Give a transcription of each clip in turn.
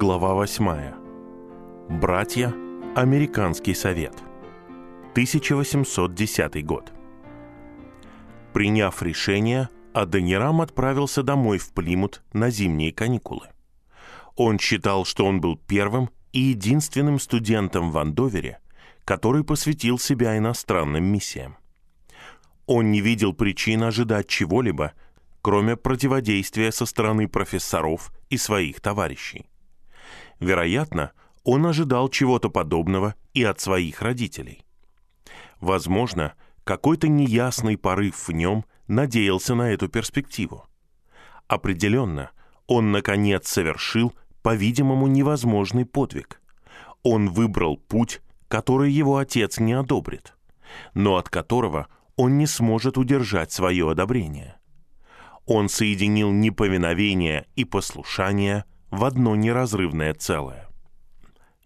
Глава 8. Братья. Американский совет. 1810 год. Приняв решение, Аденирам отправился домой в Плимут на зимние каникулы. Он считал, что он был первым и единственным студентом в Андовере, который посвятил себя иностранным миссиям. Он не видел причин ожидать чего-либо, кроме противодействия со стороны профессоров и своих товарищей. Вероятно, он ожидал чего-то подобного и от своих родителей. Возможно, какой-то неясный порыв в нем надеялся на эту перспективу. Определенно, он, наконец, совершил, по-видимому, невозможный подвиг. Он выбрал путь, который его отец не одобрит, но от которого он не сможет удержать свое одобрение. Он соединил неповиновение и послушание в одно неразрывное целое.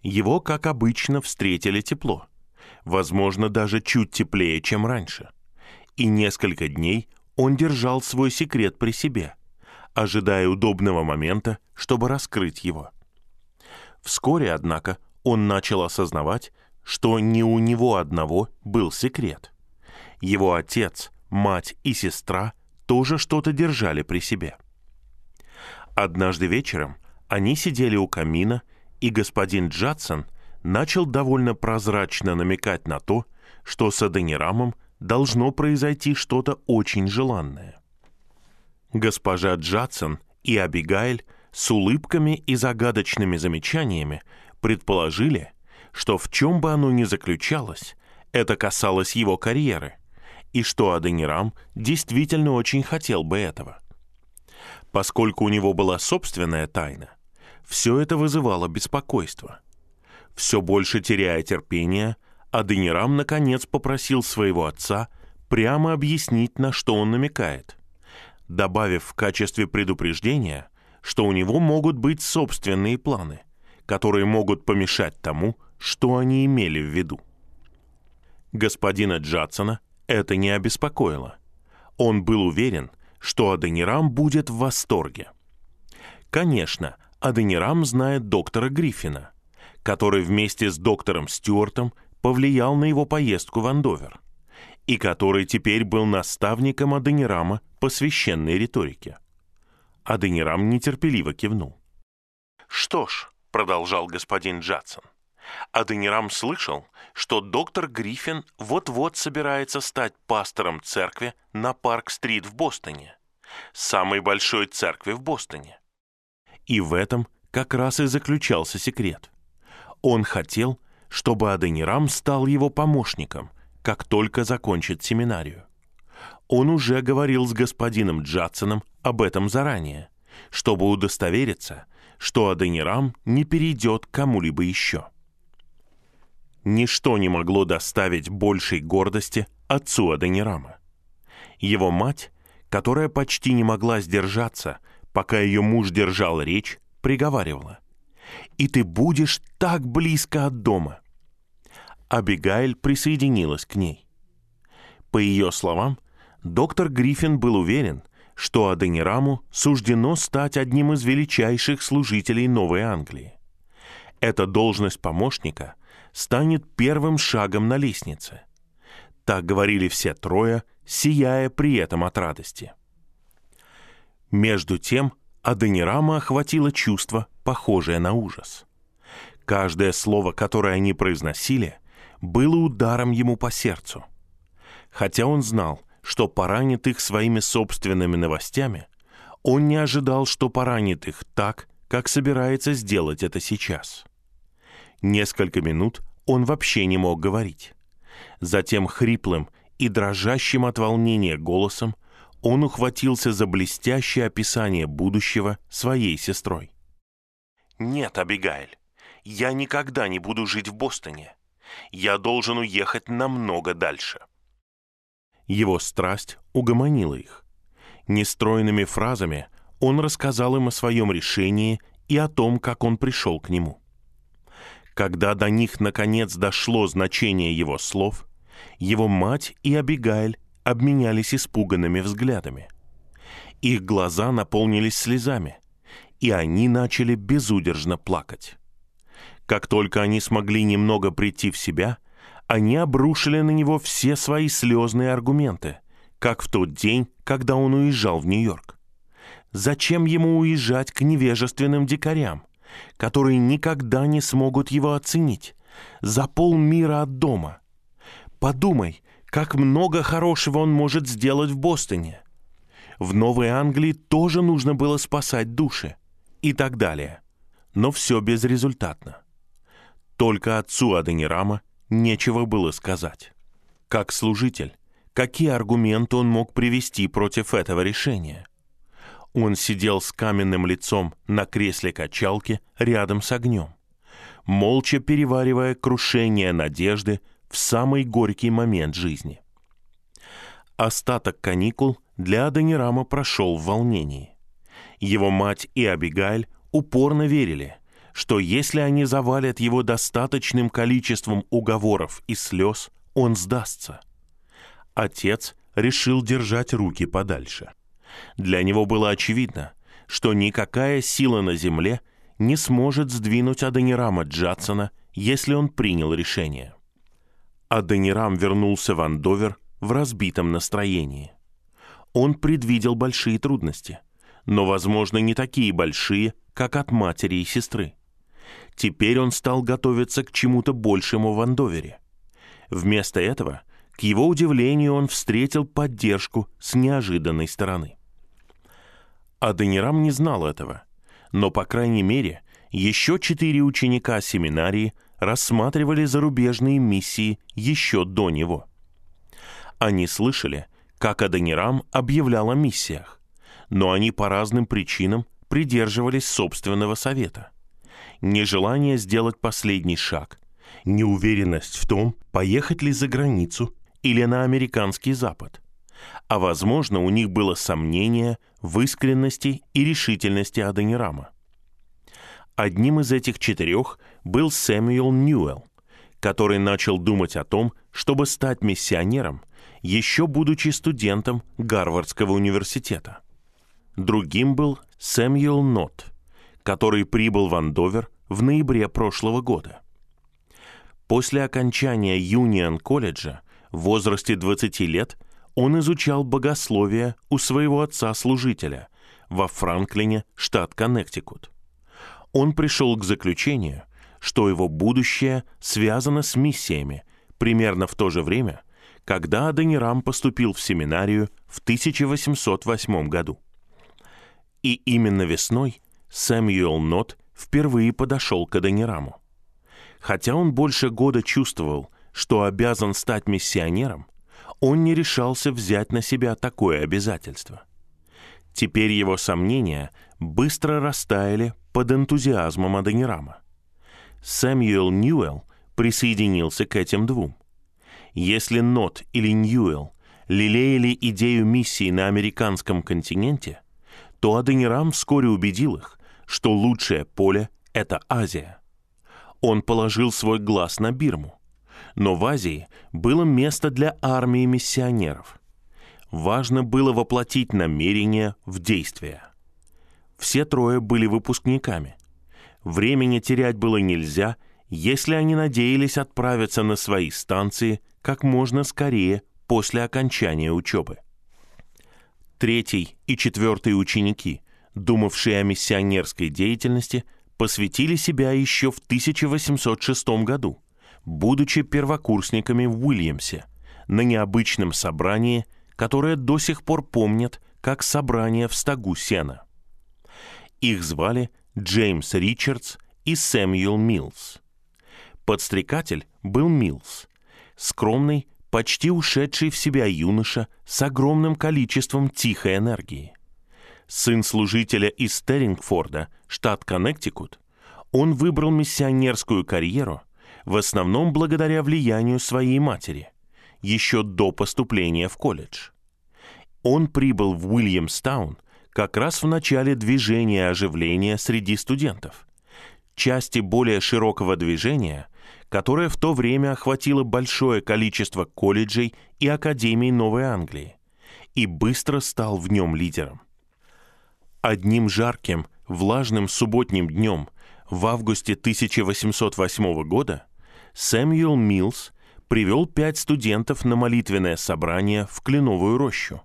Его, как обычно, встретили тепло, возможно, даже чуть теплее, чем раньше. И несколько дней он держал свой секрет при себе, ожидая удобного момента, чтобы раскрыть его. Вскоре, однако, он начал осознавать, что не у него одного был секрет. Его отец, мать и сестра тоже что-то держали при себе. Однажды вечером они сидели у камина, и господин Джадсон начал довольно прозрачно намекать на то, что с Аденирамом должно произойти что-то очень желанное. Госпожа Джадсон и Абигайль с улыбками и загадочными замечаниями предположили, что в чем бы оно ни заключалось, это касалось его карьеры – и что Аденирам действительно очень хотел бы этого. Поскольку у него была собственная тайна, все это вызывало беспокойство. Все больше теряя терпение, Аденирам наконец попросил своего отца прямо объяснить, на что он намекает, добавив в качестве предупреждения, что у него могут быть собственные планы, которые могут помешать тому, что они имели в виду. Господина Джадсона – это не обеспокоило. Он был уверен, что Аденирам будет в восторге. Конечно, Аденирам знает доктора Гриффина, который вместе с доктором Стюартом повлиял на его поездку в Андовер, и который теперь был наставником Аденирама по священной риторике. Аденирам нетерпеливо кивнул. «Что ж», — продолжал господин Джадсон, Аденирам слышал, что доктор Гриффин вот-вот собирается стать пастором церкви на Парк-стрит в Бостоне, самой большой церкви в Бостоне. И в этом как раз и заключался секрет. Он хотел, чтобы Аденирам стал его помощником, как только закончит семинарию. Он уже говорил с господином Джадсоном об этом заранее, чтобы удостовериться, что Аденирам не перейдет к кому-либо еще. Ничто не могло доставить большей гордости отцу Аденирама. Его мать, которая почти не могла сдержаться, пока ее муж держал речь, приговаривала. «И ты будешь так близко от дома!» Абигайль присоединилась к ней. По ее словам, доктор Гриффин был уверен, что Аденираму суждено стать одним из величайших служителей Новой Англии. Эта должность помощника станет первым шагом на лестнице. Так говорили все трое, сияя при этом от радости. Между тем, Аденирама охватило чувство, похожее на ужас. Каждое слово, которое они произносили, было ударом ему по сердцу. Хотя он знал, что поранит их своими собственными новостями, он не ожидал, что поранит их так, как собирается сделать это сейчас. Несколько минут он вообще не мог говорить. Затем хриплым и дрожащим от волнения голосом он ухватился за блестящее описание будущего своей сестрой. «Нет, Абигайль, я никогда не буду жить в Бостоне. Я должен уехать намного дальше». Его страсть угомонила их. Нестройными фразами он рассказал им о своем решении и о том, как он пришел к нему. Когда до них наконец дошло значение его слов, его мать и Абигайль обменялись испуганными взглядами. Их глаза наполнились слезами, и они начали безудержно плакать. Как только они смогли немного прийти в себя, они обрушили на него все свои слезные аргументы, как в тот день, когда он уезжал в Нью-Йорк. Зачем ему уезжать к невежественным дикарям, которые никогда не смогут его оценить, за полмира от дома? Подумай, как много хорошего он может сделать в Бостоне. В Новой Англии тоже нужно было спасать души и так далее. Но все безрезультатно. Только отцу Аденирама нечего было сказать. Как служитель, какие аргументы он мог привести против этого решения? Он сидел с каменным лицом на кресле качалки рядом с огнем, молча переваривая крушение надежды в самый горький момент жизни. Остаток каникул для Адонирама прошел в волнении. Его мать и Абигайль упорно верили, что если они завалят его достаточным количеством уговоров и слез, он сдастся. Отец решил держать руки подальше. Для него было очевидно, что никакая сила на земле не сможет сдвинуть Адонирама Джадсона, если он принял решение. Адонирам вернулся в Андовер в разбитом настроении. Он предвидел большие трудности, но, возможно, не такие большие, как от матери и сестры. Теперь он стал готовиться к чему-то большему в Андовере. Вместо этого, к его удивлению, он встретил поддержку с неожиданной стороны. Аденирам не знал этого, но, по крайней мере, еще четыре ученика семинарии рассматривали зарубежные миссии еще до него. Они слышали, как Аденирам объявлял о миссиях, но они по разным причинам придерживались собственного совета. Нежелание сделать последний шаг, неуверенность в том, поехать ли за границу или на американский Запад. А возможно, у них было сомнение в искренности и решительности Аденирама. Одним из этих четырех был Сэмюэл Ньюэлл, который начал думать о том, чтобы стать миссионером, еще будучи студентом Гарвардского университета. Другим был Сэмюэл Нот, который прибыл в Андовер в ноябре прошлого года. После окончания Юнион-колледжа в возрасте 20 лет он изучал богословие у своего отца-служителя во Франклине, штат Коннектикут он пришел к заключению, что его будущее связано с миссиями примерно в то же время, когда Адонирам поступил в семинарию в 1808 году. И именно весной Сэмюэл Нот впервые подошел к Адонираму. Хотя он больше года чувствовал, что обязан стать миссионером, он не решался взять на себя такое обязательство. Теперь его сомнения быстро растаяли под энтузиазмом Аденирама. Сэмюэл Ньюэлл присоединился к этим двум. Если Нот или Ньюэлл лелеяли идею миссии на американском континенте, то Аденирам вскоре убедил их, что лучшее поле — это Азия. Он положил свой глаз на Бирму. Но в Азии было место для армии миссионеров. Важно было воплотить намерение в действие — все трое были выпускниками. Времени терять было нельзя, если они надеялись отправиться на свои станции как можно скорее после окончания учебы. Третий и четвертый ученики, думавшие о миссионерской деятельности, посвятили себя еще в 1806 году, будучи первокурсниками в Уильямсе, на необычном собрании, которое до сих пор помнят как собрание в стогу сена – их звали Джеймс Ричардс и Сэмюэл Милс. Подстрекатель был Милс, скромный, почти ушедший в себя юноша с огромным количеством тихой энергии. Сын служителя из Стерингфорда, штат Коннектикут, он выбрал миссионерскую карьеру в основном благодаря влиянию своей матери, еще до поступления в колледж. Он прибыл в Уильямстаун как раз в начале движения оживления среди студентов, части более широкого движения, которое в то время охватило большое количество колледжей и академий Новой Англии, и быстро стал в нем лидером. Одним жарким, влажным субботним днем в августе 1808 года Сэмюэл Милс привел пять студентов на молитвенное собрание в Кленовую рощу,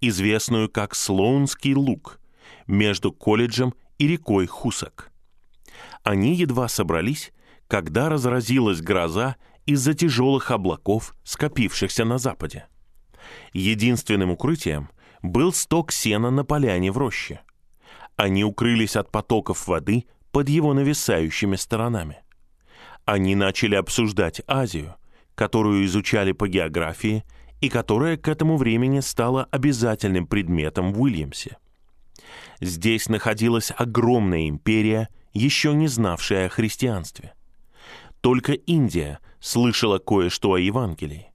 известную как Слоунский луг, между колледжем и рекой Хусак. Они едва собрались, когда разразилась гроза из-за тяжелых облаков, скопившихся на западе. Единственным укрытием был сток сена на поляне в роще. Они укрылись от потоков воды под его нависающими сторонами. Они начали обсуждать Азию, которую изучали по географии и которая к этому времени стала обязательным предметом в Уильямсе. Здесь находилась огромная империя, еще не знавшая о христианстве. Только Индия слышала кое-что о Евангелии.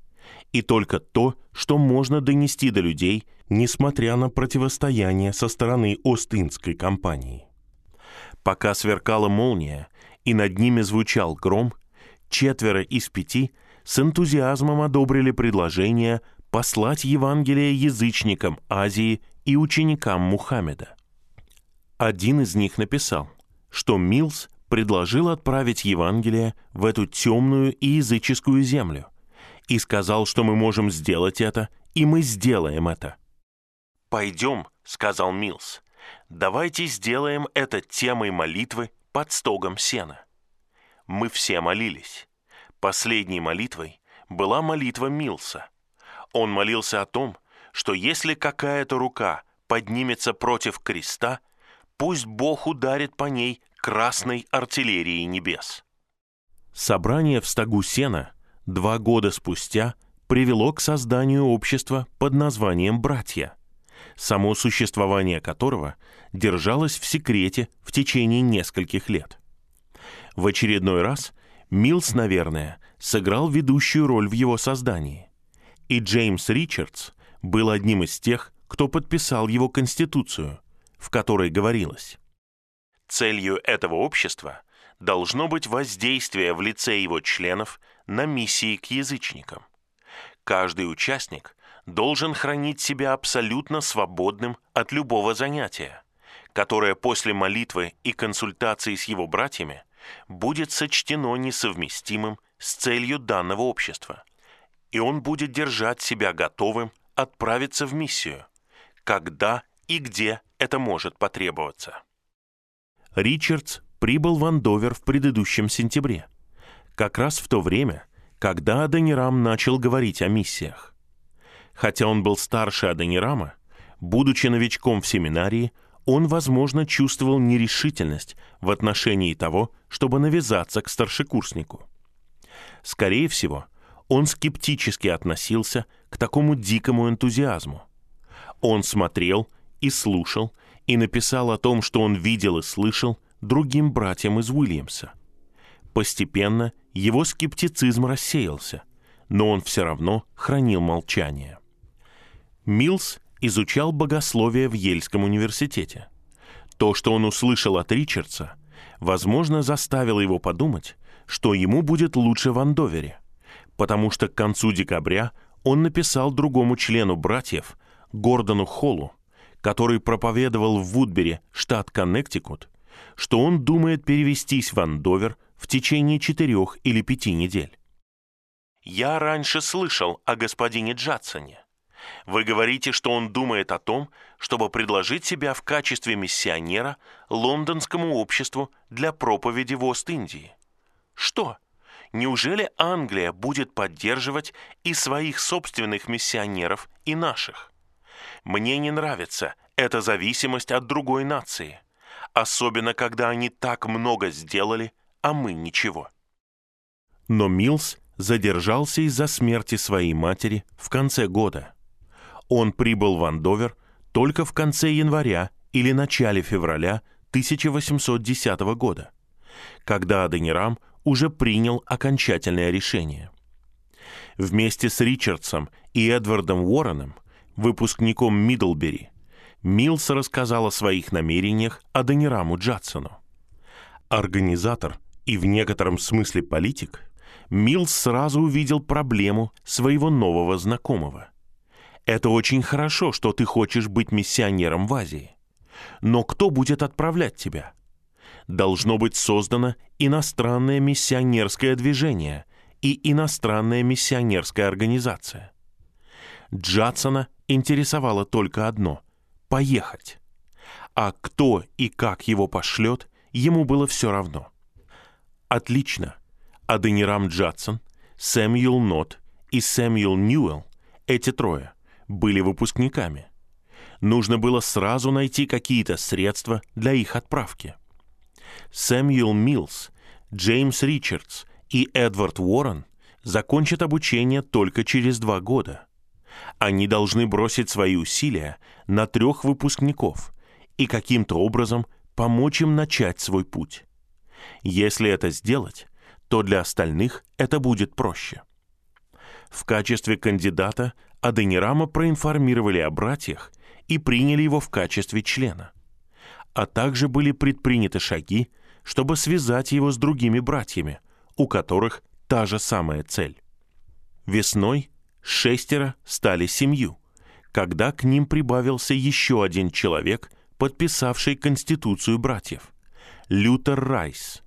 И только то, что можно донести до людей, несмотря на противостояние со стороны Ост-Индской компании. Пока сверкала молния, и над ними звучал гром, четверо из пяти с энтузиазмом одобрили предложение послать Евангелие язычникам Азии и ученикам Мухаммеда. Один из них написал, что Милс предложил отправить Евангелие в эту темную и языческую землю и сказал, что мы можем сделать это, и мы сделаем это. «Пойдем», — сказал Милс, — «давайте сделаем это темой молитвы под стогом сена». Мы все молились. Последней молитвой была молитва Милса. Он молился о том, что если какая-то рука поднимется против креста, пусть Бог ударит по ней красной артиллерией небес. Собрание в стогу сена два года спустя привело к созданию общества под названием «Братья», само существование которого держалось в секрете в течение нескольких лет. В очередной раз Милс, наверное, сыграл ведущую роль в его создании. И Джеймс Ричардс был одним из тех, кто подписал его конституцию, в которой говорилось «Целью этого общества должно быть воздействие в лице его членов на миссии к язычникам. Каждый участник должен хранить себя абсолютно свободным от любого занятия, которое после молитвы и консультации с его братьями будет сочтено несовместимым с целью данного общества, и он будет держать себя готовым отправиться в миссию, когда и где это может потребоваться. Ричардс прибыл в Андовер в предыдущем сентябре, как раз в то время, когда Аденирам начал говорить о миссиях. Хотя он был старше Аденирама, будучи новичком в семинарии, он, возможно, чувствовал нерешительность в отношении того, чтобы навязаться к старшекурснику. Скорее всего, он скептически относился к такому дикому энтузиазму. Он смотрел и слушал и написал о том, что он видел и слышал другим братьям из Уильямса. Постепенно его скептицизм рассеялся, но он все равно хранил молчание. Милс изучал богословие в Ельском университете. То, что он услышал от Ричардса, возможно, заставило его подумать, что ему будет лучше в Андовере, потому что к концу декабря он написал другому члену братьев, Гордону Холлу, который проповедовал в Вудбере, штат Коннектикут, что он думает перевестись в Андовер в течение четырех или пяти недель. «Я раньше слышал о господине Джадсоне», вы говорите, что он думает о том, чтобы предложить себя в качестве миссионера лондонскому обществу для проповеди в Ост-Индии. Что? Неужели Англия будет поддерживать и своих собственных миссионеров, и наших? Мне не нравится эта зависимость от другой нации, особенно когда они так много сделали, а мы ничего. Но Милс задержался из-за смерти своей матери в конце года – он прибыл в Андовер только в конце января или начале февраля 1810 года, когда Аденирам уже принял окончательное решение. Вместе с Ричардсом и Эдвардом Уорреном, выпускником Мидлбери, Милс рассказал о своих намерениях Аденираму Джадсону. Организатор и в некотором смысле политик, Милс сразу увидел проблему своего нового знакомого – это очень хорошо, что ты хочешь быть миссионером в Азии. Но кто будет отправлять тебя? Должно быть создано иностранное миссионерское движение и иностранная миссионерская организация. Джадсона интересовало только одно – поехать. А кто и как его пошлет, ему было все равно. Отлично. Аденирам Джадсон, Сэмюэл Нот и Сэмюэл Ньюэлл, эти трое, были выпускниками. Нужно было сразу найти какие-то средства для их отправки. Сэмюэл Милс, Джеймс Ричардс и Эдвард Уоррен закончат обучение только через два года. Они должны бросить свои усилия на трех выпускников и каким-то образом помочь им начать свой путь. Если это сделать, то для остальных это будет проще. В качестве кандидата Аденирама проинформировали о братьях и приняли его в качестве члена. А также были предприняты шаги, чтобы связать его с другими братьями, у которых та же самая цель. Весной шестеро стали семью, когда к ним прибавился еще один человек, подписавший Конституцию братьев – Лютер Райс,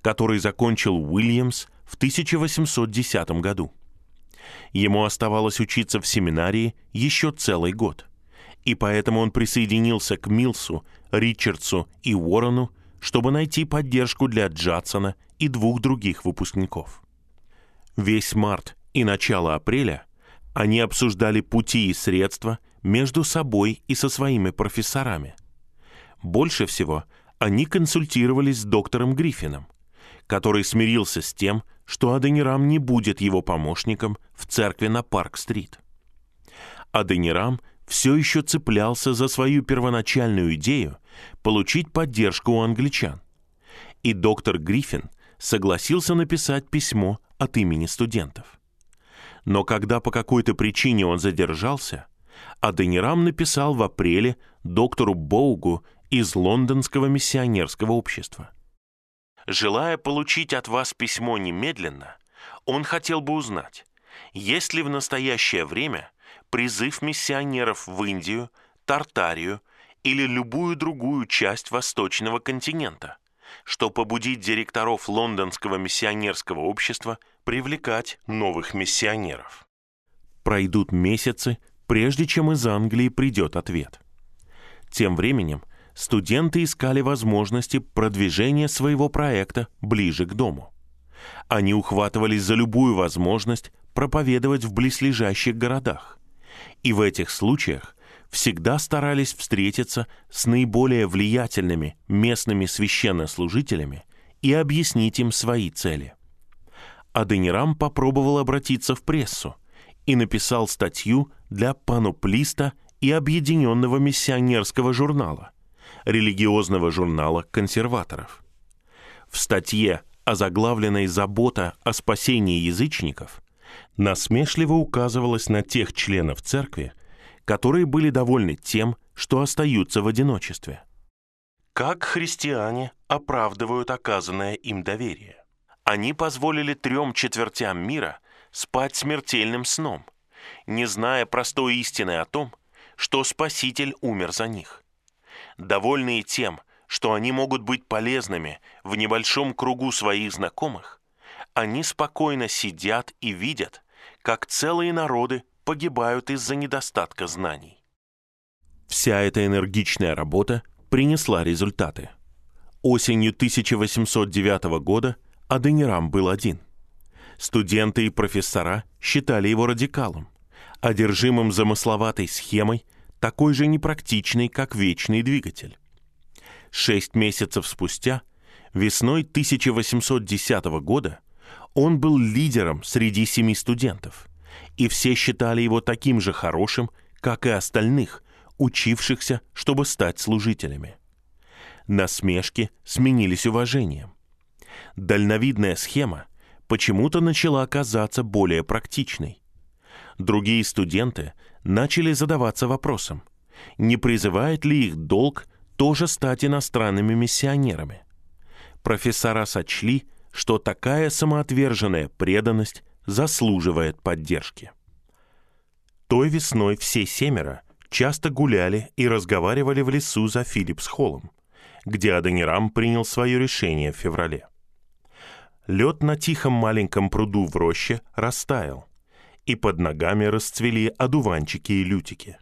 который закончил Уильямс в 1810 году. Ему оставалось учиться в семинарии еще целый год, и поэтому он присоединился к Милсу, Ричардсу и Уоррену, чтобы найти поддержку для Джадсона и двух других выпускников. Весь март и начало апреля они обсуждали пути и средства между собой и со своими профессорами. Больше всего они консультировались с доктором Гриффином, который смирился с тем, что Аденирам не будет его помощником в церкви на Парк-стрит. Аденирам все еще цеплялся за свою первоначальную идею получить поддержку у англичан. И доктор Гриффин согласился написать письмо от имени студентов. Но когда по какой-то причине он задержался, Аденирам написал в апреле доктору Боугу из Лондонского миссионерского общества. Желая получить от вас письмо немедленно, он хотел бы узнать, есть ли в настоящее время призыв миссионеров в Индию, Тартарию или любую другую часть восточного континента, что побудит директоров Лондонского миссионерского общества привлекать новых миссионеров. Пройдут месяцы, прежде чем из Англии придет ответ. Тем временем студенты искали возможности продвижения своего проекта ближе к дому. Они ухватывались за любую возможность проповедовать в близлежащих городах. И в этих случаях всегда старались встретиться с наиболее влиятельными местными священнослужителями и объяснить им свои цели. Аденирам попробовал обратиться в прессу и написал статью для пануплиста и объединенного миссионерского журнала, религиозного журнала консерваторов. В статье, озаглавленной «Забота о спасении язычников», насмешливо указывалось на тех членов церкви, которые были довольны тем, что остаются в одиночестве. Как христиане оправдывают оказанное им доверие? Они позволили трем четвертям мира спать смертельным сном, не зная простой истины о том, что Спаситель умер за них. Довольные тем, что они могут быть полезными в небольшом кругу своих знакомых, они спокойно сидят и видят, как целые народы погибают из-за недостатка знаний. Вся эта энергичная работа принесла результаты. Осенью 1809 года Аденирам был один. Студенты и профессора считали его радикалом, одержимым замысловатой схемой, такой же непрактичной, как вечный двигатель. Шесть месяцев спустя, весной 1810 года, он был лидером среди семи студентов, и все считали его таким же хорошим, как и остальных, учившихся, чтобы стать служителями. Насмешки сменились уважением. Дальновидная схема почему-то начала казаться более практичной. Другие студенты начали задаваться вопросом, не призывает ли их долг тоже стать иностранными миссионерами. Профессора сочли, что такая самоотверженная преданность заслуживает поддержки. Той весной все семеро часто гуляли и разговаривали в лесу за Филлипс-холлом, где Аденирам принял свое решение в феврале. Лед на тихом маленьком пруду в роще растаял, и под ногами расцвели одуванчики и лютики.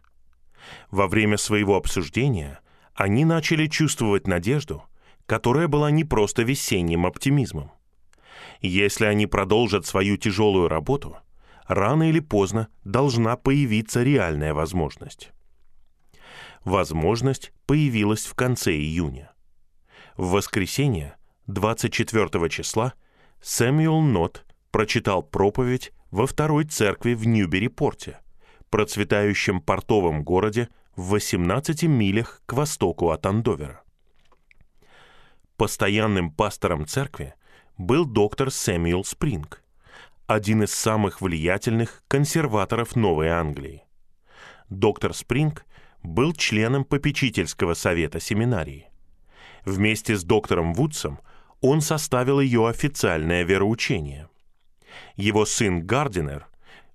Во время своего обсуждения они начали чувствовать надежду, которая была не просто весенним оптимизмом. Если они продолжат свою тяжелую работу, рано или поздно должна появиться реальная возможность. Возможность появилась в конце июня. В воскресенье, 24 числа, Сэмюэл Нот прочитал проповедь во второй церкви в Ньюбери-порте, процветающем портовом городе в 18 милях к востоку от Андовера. Постоянным пастором церкви был доктор Сэмюэл Спринг, один из самых влиятельных консерваторов Новой Англии. Доктор Спринг был членом попечительского совета семинарии. Вместе с доктором Вудсом он составил ее официальное вероучение. Его сын Гардинер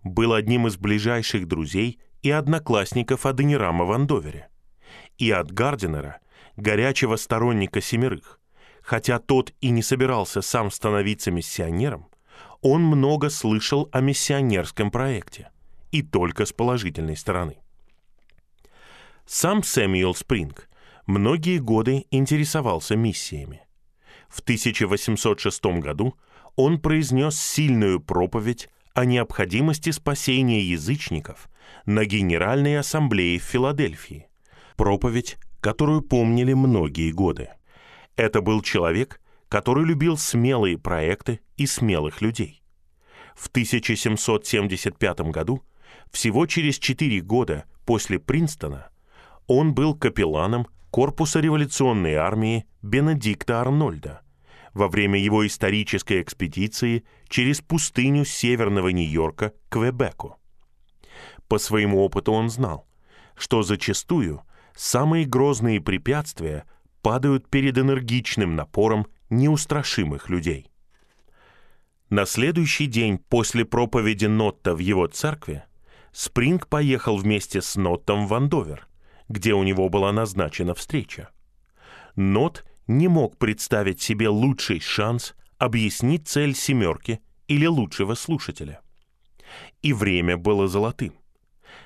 был одним из ближайших друзей и одноклассников Аденирама в Андовере. И от Гардинера, горячего сторонника семерых, хотя тот и не собирался сам становиться миссионером, он много слышал о миссионерском проекте, и только с положительной стороны. Сам Сэмюэл Спринг многие годы интересовался миссиями. В 1806 году он произнес сильную проповедь о необходимости спасения язычников на Генеральной Ассамблее в Филадельфии. Проповедь, которую помнили многие годы. Это был человек, который любил смелые проекты и смелых людей. В 1775 году, всего через четыре года после Принстона, он был капелланом корпуса революционной армии Бенедикта Арнольда во время его исторической экспедиции через пустыню северного Нью-Йорка к Квебеку. По своему опыту он знал, что зачастую самые грозные препятствия падают перед энергичным напором неустрашимых людей. На следующий день после проповеди Нотта в его церкви Спринг поехал вместе с Ноттом в Андовер, где у него была назначена встреча. Нот не мог представить себе лучший шанс объяснить цель «семерки» или лучшего слушателя. И время было золотым.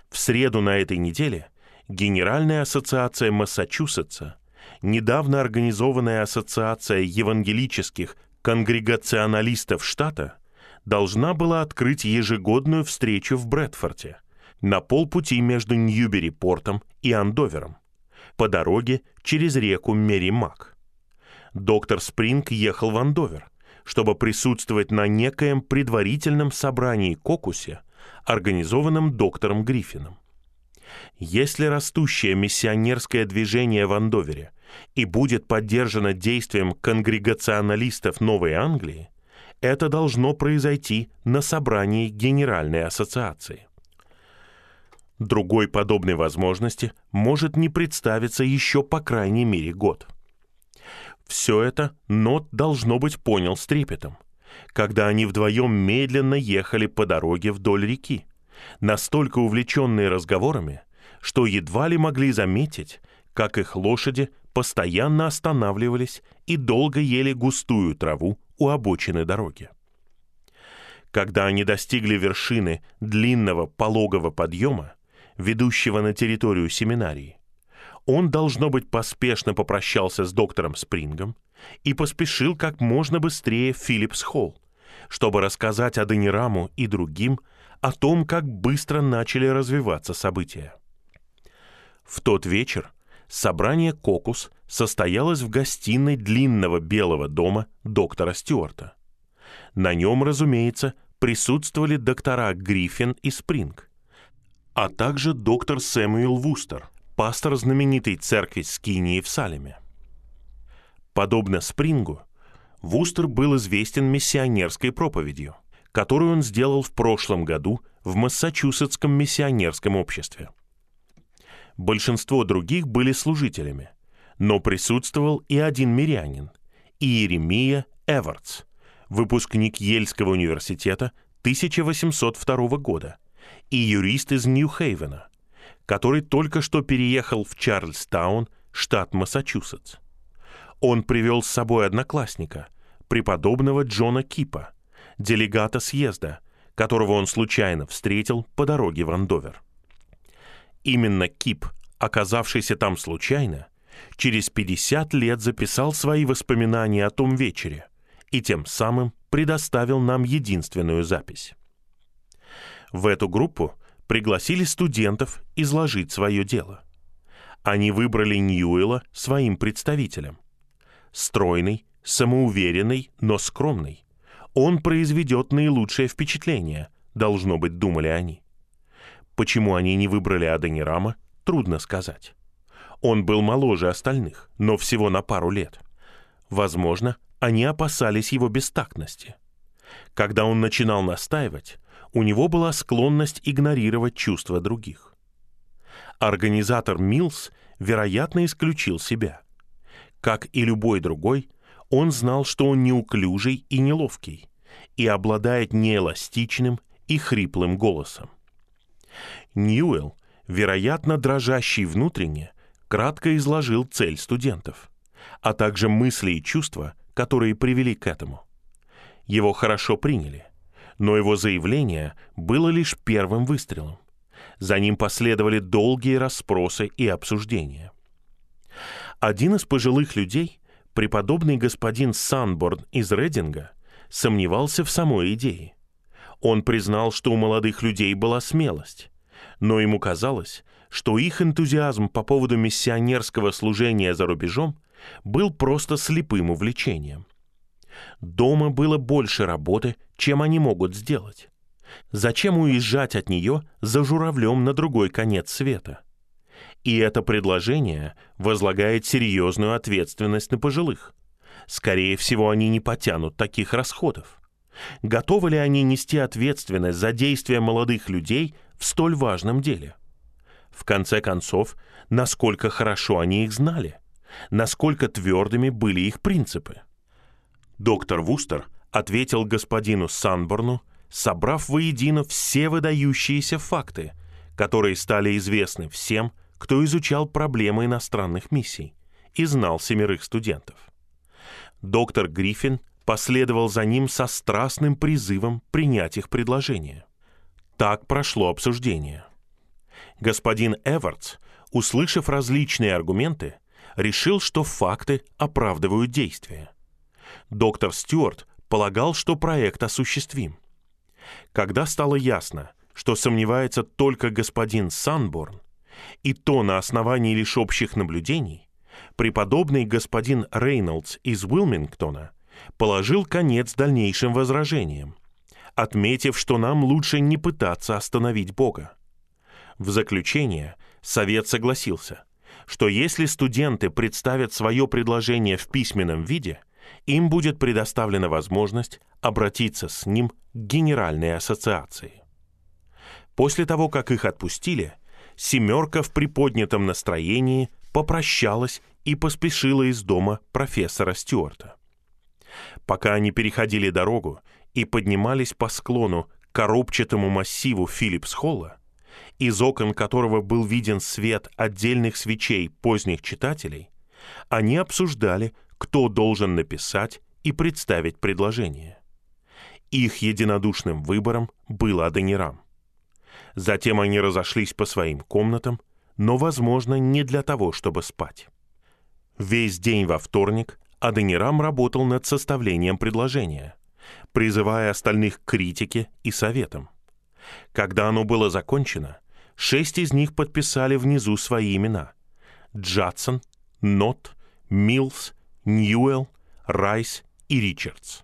В среду на этой неделе Генеральная ассоциация Массачусетса, недавно организованная ассоциация евангелических конгрегационалистов штата, должна была открыть ежегодную встречу в Брэдфорте – на полпути между Ньюбери-портом и Андовером, по дороге через реку Меримак. Доктор Спринг ехал в Андовер, чтобы присутствовать на некоем предварительном собрании кокусе, организованном доктором Гриффином. Если растущее миссионерское движение в Андовере и будет поддержано действием конгрегационалистов Новой Англии, это должно произойти на собрании Генеральной ассоциации. Другой подобной возможности может не представиться еще по крайней мере год. Все это Нот, должно быть, понял с трепетом, когда они вдвоем медленно ехали по дороге вдоль реки, настолько увлеченные разговорами, что едва ли могли заметить, как их лошади постоянно останавливались и долго ели густую траву у обочины дороги. Когда они достигли вершины длинного пологого подъема, ведущего на территорию семинарии. Он, должно быть, поспешно попрощался с доктором Спрингом и поспешил как можно быстрее в Филлипс-Холл, чтобы рассказать Аденираму и другим о том, как быстро начали развиваться события. В тот вечер собрание «Кокус» состоялось в гостиной длинного белого дома доктора Стюарта. На нем, разумеется, присутствовали доктора Гриффин и Спринг а также доктор Сэмюэл Вустер, пастор знаменитой церкви Скинии в Салеме. Подобно Спрингу, Вустер был известен миссионерской проповедью, которую он сделал в прошлом году в Массачусетском миссионерском обществе. Большинство других были служителями, но присутствовал и один мирянин, Иеремия Эвардс, выпускник Ельского университета 1802 года – и юрист из Нью-Хейвена, который только что переехал в Чарльстаун, штат Массачусетс. Он привел с собой одноклассника, преподобного Джона Кипа, делегата съезда, которого он случайно встретил по дороге в Андовер. Именно Кип, оказавшийся там случайно, через 50 лет записал свои воспоминания о том вечере и тем самым предоставил нам единственную запись. В эту группу пригласили студентов изложить свое дело. Они выбрали Ньюэлла своим представителем. Стройный, самоуверенный, но скромный. Он произведет наилучшее впечатление, должно быть, думали они. Почему они не выбрали Аденирама, трудно сказать. Он был моложе остальных, но всего на пару лет. Возможно, они опасались его бестактности. Когда он начинал настаивать, у него была склонность игнорировать чувства других. Организатор Милс, вероятно, исключил себя. Как и любой другой, он знал, что он неуклюжий и неловкий, и обладает неэластичным и хриплым голосом. Ньюэлл, вероятно, дрожащий внутренне, кратко изложил цель студентов, а также мысли и чувства, которые привели к этому. Его хорошо приняли, но его заявление было лишь первым выстрелом. За ним последовали долгие расспросы и обсуждения. Один из пожилых людей, преподобный господин Санборн из Рединга, сомневался в самой идее. Он признал, что у молодых людей была смелость, но ему казалось, что их энтузиазм по поводу миссионерского служения за рубежом был просто слепым увлечением. Дома было больше работы, чем они могут сделать. Зачем уезжать от нее за журавлем на другой конец света? И это предложение возлагает серьезную ответственность на пожилых. Скорее всего, они не потянут таких расходов. Готовы ли они нести ответственность за действия молодых людей в столь важном деле? В конце концов, насколько хорошо они их знали? Насколько твердыми были их принципы? Доктор Вустер ответил господину Санборну, собрав воедино все выдающиеся факты, которые стали известны всем, кто изучал проблемы иностранных миссий и знал семерых студентов. Доктор Гриффин последовал за ним со страстным призывом принять их предложение. Так прошло обсуждение. Господин Эвардс, услышав различные аргументы, решил, что факты оправдывают действия. Доктор Стюарт полагал, что проект осуществим. Когда стало ясно, что сомневается только господин Санборн, и то на основании лишь общих наблюдений, преподобный господин Рейнольдс из Уилмингтона положил конец дальнейшим возражениям, отметив, что нам лучше не пытаться остановить Бога. В заключение совет согласился, что если студенты представят свое предложение в письменном виде, им будет предоставлена возможность обратиться с ним к Генеральной ассоциации. После того, как их отпустили, семерка в приподнятом настроении попрощалась и поспешила из дома профессора Стюарта. Пока они переходили дорогу и поднимались по склону к коробчатому массиву Филлипс-Холла, из окон которого был виден свет отдельных свечей поздних читателей, они обсуждали, кто должен написать и представить предложение. Их единодушным выбором был Аденирам. Затем они разошлись по своим комнатам, но, возможно, не для того, чтобы спать. Весь день во вторник Аденирам работал над составлением предложения, призывая остальных к критике и советам. Когда оно было закончено, шесть из них подписали внизу свои имена. Джадсон, Нот, Милс, Ньюэлл, Райс и Ричардс.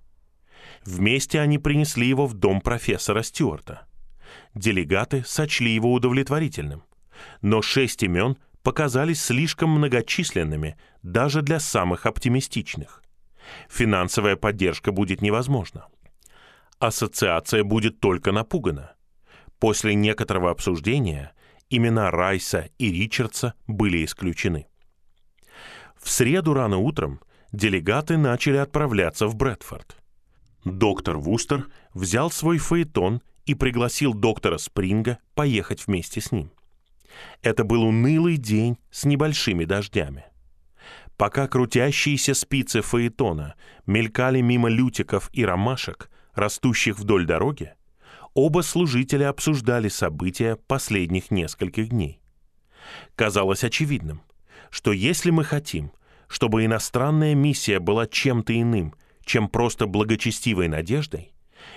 Вместе они принесли его в дом профессора Стюарта. Делегаты сочли его удовлетворительным, но шесть имен показались слишком многочисленными даже для самых оптимистичных. Финансовая поддержка будет невозможна. Ассоциация будет только напугана. После некоторого обсуждения имена Райса и Ричардса были исключены. В среду рано утром делегаты начали отправляться в Брэдфорд. Доктор Вустер взял свой фаэтон и пригласил доктора Спринга поехать вместе с ним. Это был унылый день с небольшими дождями. Пока крутящиеся спицы фаэтона мелькали мимо лютиков и ромашек, растущих вдоль дороги, оба служителя обсуждали события последних нескольких дней. Казалось очевидным, что если мы хотим, чтобы иностранная миссия была чем-то иным, чем просто благочестивой надеждой,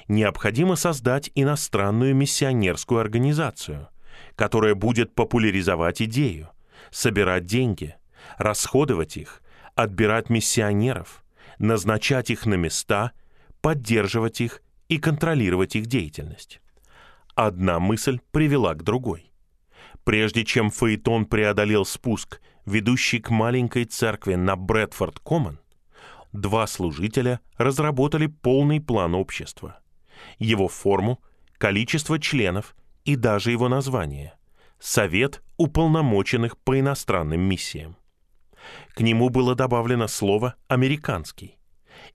необходимо создать иностранную миссионерскую организацию, которая будет популяризовать идею, собирать деньги, расходовать их, отбирать миссионеров, назначать их на места, поддерживать их и контролировать их деятельность. Одна мысль привела к другой. Прежде чем Фейтон преодолел спуск, ведущий к маленькой церкви на Брэдфорд-Коммон, два служителя разработали полный план общества. Его форму, количество членов и даже его название – Совет уполномоченных по иностранным миссиям. К нему было добавлено слово «американский»,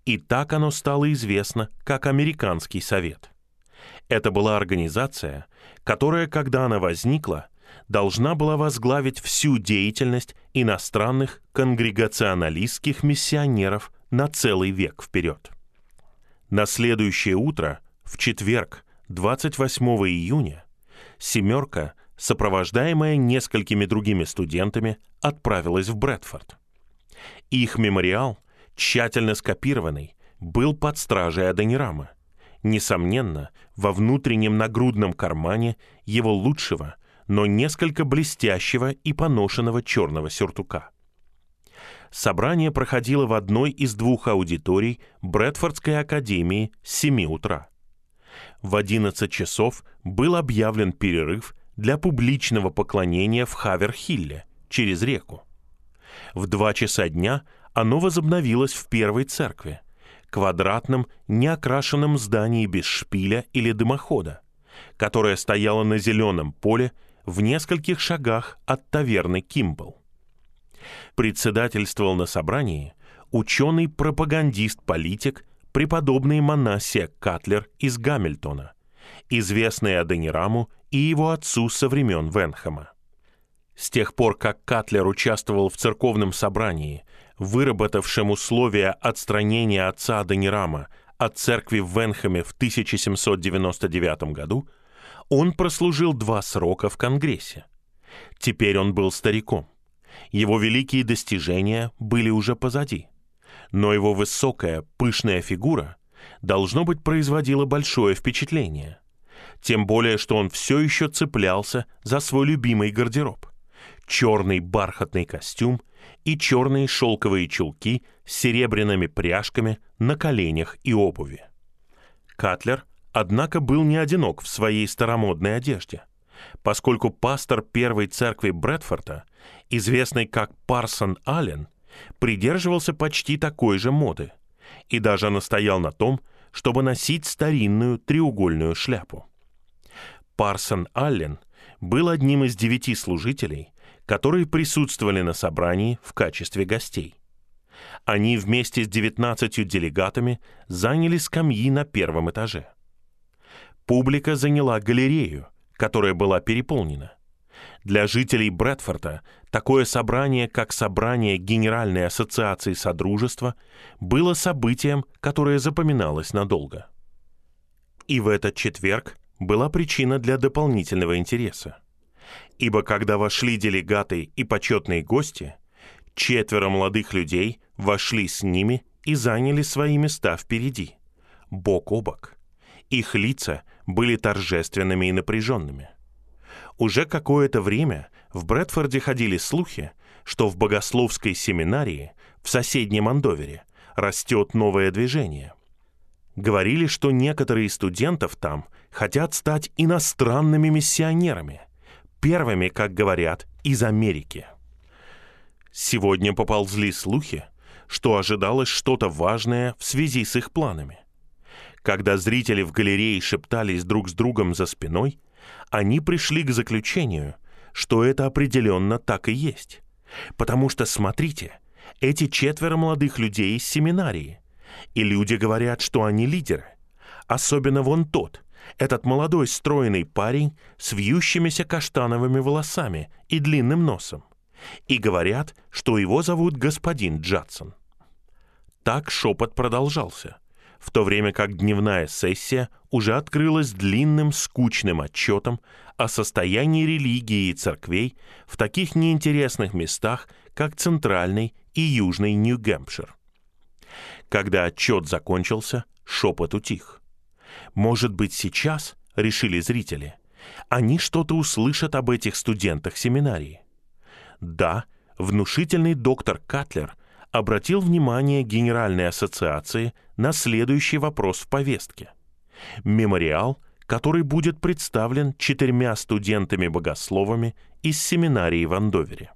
и так оно стало известно как Американский совет. Это была организация, которая, когда она возникла, должна была возглавить всю деятельность иностранных конгрегационалистских миссионеров на целый век вперед. На следующее утро, в четверг, 28 июня, «семерка», сопровождаемая несколькими другими студентами, отправилась в Брэдфорд. Их мемориал, тщательно скопированный, был под стражей Адонирама. Несомненно, во внутреннем нагрудном кармане его лучшего, но несколько блестящего и поношенного черного сюртука. Собрание проходило в одной из двух аудиторий Брэдфордской академии с 7 утра. В 11 часов был объявлен перерыв для публичного поклонения в Хаверхилле через реку. В два часа дня оно возобновилось в первой церкви, квадратном, неокрашенном здании без шпиля или дымохода, которое стояло на зеленом поле в нескольких шагах от таверны Кимбл. Председательствовал на собрании ученый-пропагандист-политик преподобный Манасия Катлер из Гамильтона, известный Аденираму и его отцу со времен Венхэма. С тех пор, как Катлер участвовал в церковном собрании, выработавшем условия отстранения отца Аденирама от церкви в Венхэме в 1799 году, он прослужил два срока в Конгрессе. Теперь он был стариком. Его великие достижения были уже позади. Но его высокая, пышная фигура, должно быть, производила большое впечатление. Тем более, что он все еще цеплялся за свой любимый гардероб. Черный бархатный костюм и черные шелковые чулки с серебряными пряжками на коленях и обуви. Катлер однако был не одинок в своей старомодной одежде, поскольку пастор первой церкви Брэдфорда, известный как Парсон Аллен, придерживался почти такой же моды и даже настоял на том, чтобы носить старинную треугольную шляпу. Парсон Аллен был одним из девяти служителей, которые присутствовали на собрании в качестве гостей. Они вместе с девятнадцатью делегатами заняли скамьи на первом этаже – Публика заняла галерею, которая была переполнена. Для жителей Брэдфорда такое собрание, как собрание Генеральной ассоциации Содружества, было событием, которое запоминалось надолго. И в этот четверг была причина для дополнительного интереса. Ибо когда вошли делегаты и почетные гости, четверо молодых людей вошли с ними и заняли свои места впереди, бок о бок. Их лица были торжественными и напряженными. Уже какое-то время в Брэдфорде ходили слухи, что в богословской семинарии в соседнем Андовере растет новое движение. Говорили, что некоторые студентов там хотят стать иностранными миссионерами, первыми, как говорят, из Америки. Сегодня поползли слухи, что ожидалось что-то важное в связи с их планами – когда зрители в галерее шептались друг с другом за спиной, они пришли к заключению, что это определенно так и есть. Потому что, смотрите, эти четверо молодых людей из семинарии, и люди говорят, что они лидеры. Особенно вон тот, Этот молодой стройный парень с вьющимися каштановыми волосами и длинным носом. И говорят, что его зовут господин Джадсон. Так шепот продолжался, в то время как дневная сессия уже открылась длинным скучным отчетом о состоянии религии и церквей в таких неинтересных местах, как Центральный и Южный Нью-Гэмпшир. Когда отчет закончился, шепот утих. Может быть, сейчас, решили зрители, они что-то услышат об этих студентах семинарии. Да, внушительный доктор Катлер обратил внимание Генеральной ассоциации на следующий вопрос в повестке. Мемориал, который будет представлен четырьмя студентами-богословами из семинарии в Андовере.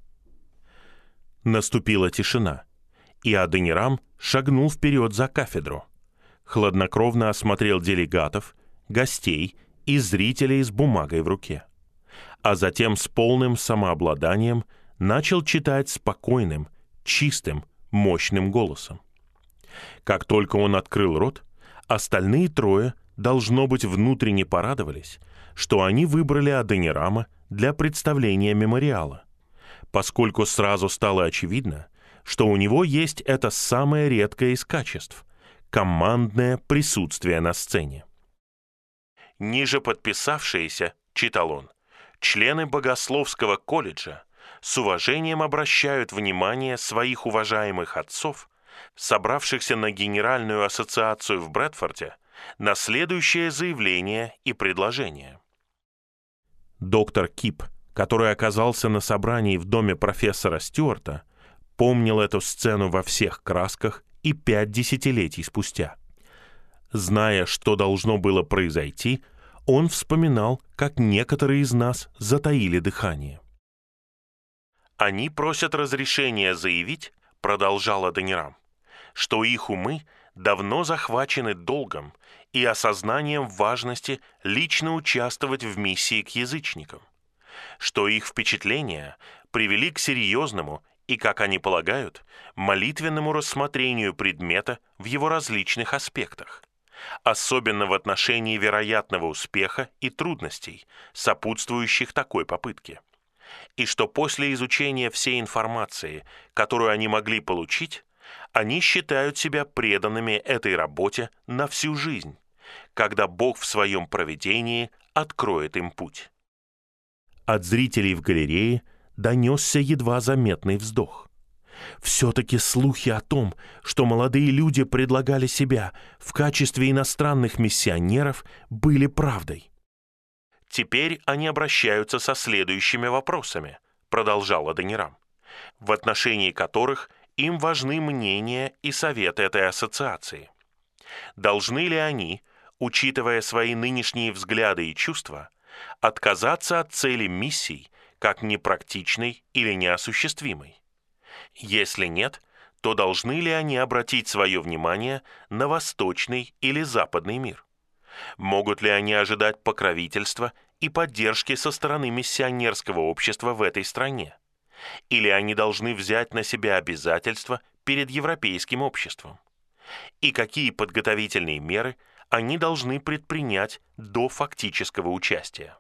Наступила тишина, и Аденирам шагнул вперед за кафедру. Хладнокровно осмотрел делегатов, гостей и зрителей с бумагой в руке. А затем с полным самообладанием начал читать спокойным, чистым, мощным голосом. Как только он открыл рот, остальные трое, должно быть, внутренне порадовались, что они выбрали Аденирама для представления мемориала, поскольку сразу стало очевидно, что у него есть это самое редкое из качеств — командное присутствие на сцене. Ниже подписавшиеся, читал он, члены Богословского колледжа с уважением обращают внимание своих уважаемых отцов, собравшихся на Генеральную ассоциацию в Брэдфорде, на следующее заявление и предложение. Доктор Кип, который оказался на собрании в доме профессора Стюарта, помнил эту сцену во всех красках и пять десятилетий спустя. Зная, что должно было произойти, он вспоминал, как некоторые из нас затаили дыхание. «Они просят разрешения заявить, — продолжала Данирам, — что их умы давно захвачены долгом и осознанием важности лично участвовать в миссии к язычникам, что их впечатления привели к серьезному и, как они полагают, молитвенному рассмотрению предмета в его различных аспектах, особенно в отношении вероятного успеха и трудностей, сопутствующих такой попытке. И что после изучения всей информации, которую они могли получить, они считают себя преданными этой работе на всю жизнь, когда Бог в своем проведении откроет им путь. От зрителей в галерее – донесся едва заметный вздох. Все-таки слухи о том, что молодые люди предлагали себя в качестве иностранных миссионеров, были правдой. «Теперь они обращаются со следующими вопросами», — продолжал Аденирам, «в отношении которых им важны мнения и советы этой ассоциации. Должны ли они, учитывая свои нынешние взгляды и чувства, отказаться от цели миссий как непрактичной или неосуществимой? Если нет, то должны ли они обратить свое внимание на восточный или западный мир? Могут ли они ожидать покровительства и поддержки со стороны миссионерского общества в этой стране? Или они должны взять на себя обязательства перед европейским обществом? И какие подготовительные меры они должны предпринять до фактического участия?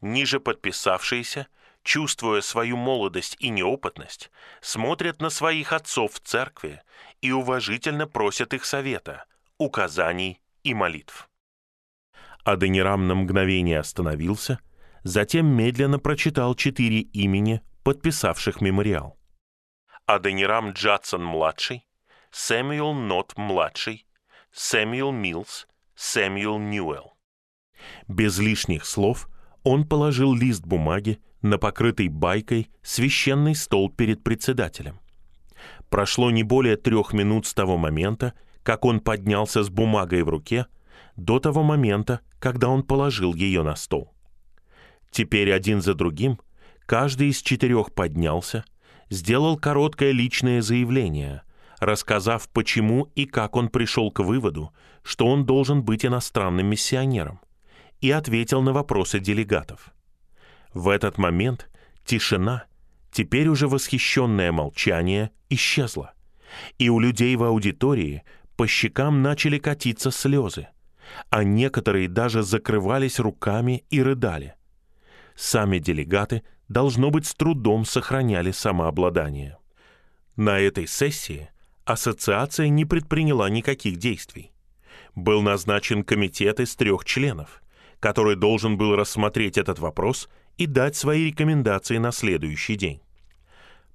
Ниже подписавшиеся чувствуя свою молодость и неопытность, смотрят на своих отцов в церкви и уважительно просят их совета, указаний и молитв. Аденирам на мгновение остановился, затем медленно прочитал четыре имени, подписавших мемориал. Аденирам Джадсон-младший, Сэмюэл Нот-младший, Сэмюэл Милс, Сэмюэл Ньюэлл. Без лишних слов он положил лист бумаги на покрытый байкой священный стол перед председателем. Прошло не более трех минут с того момента, как он поднялся с бумагой в руке, до того момента, когда он положил ее на стол. Теперь один за другим каждый из четырех поднялся, сделал короткое личное заявление, рассказав, почему и как он пришел к выводу, что он должен быть иностранным миссионером, и ответил на вопросы делегатов. В этот момент тишина, теперь уже восхищенное молчание, исчезла. И у людей в аудитории по щекам начали катиться слезы, а некоторые даже закрывались руками и рыдали. Сами делегаты, должно быть, с трудом сохраняли самообладание. На этой сессии ассоциация не предприняла никаких действий. Был назначен комитет из трех членов, который должен был рассмотреть этот вопрос и дать свои рекомендации на следующий день.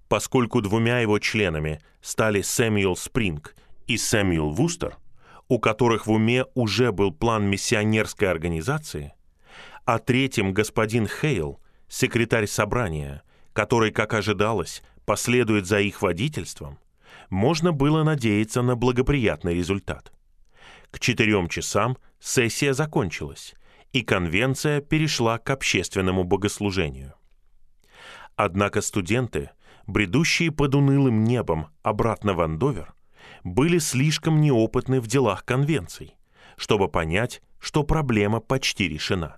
Поскольку двумя его членами стали Сэмюэл Спринг и Сэмюэл Вустер, у которых в уме уже был план миссионерской организации, а третьим господин Хейл, секретарь собрания, который, как ожидалось, последует за их водительством, можно было надеяться на благоприятный результат. К четырем часам сессия закончилась, и конвенция перешла к общественному богослужению. Однако студенты, бредущие под унылым небом обратно в Андовер, были слишком неопытны в делах конвенций, чтобы понять, что проблема почти решена.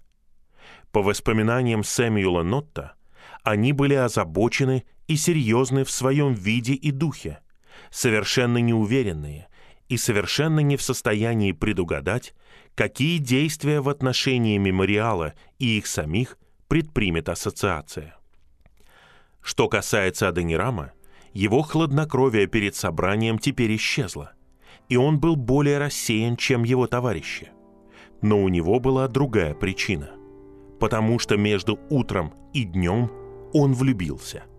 По воспоминаниям Сэмюэла Нотта, они были озабочены и серьезны в своем виде и духе, совершенно неуверенные и совершенно не в состоянии предугадать, какие действия в отношении мемориала и их самих предпримет ассоциация. Что касается Аденирама, его хладнокровие перед собранием теперь исчезло, и он был более рассеян, чем его товарищи. Но у него была другая причина, потому что между утром и днем он влюбился –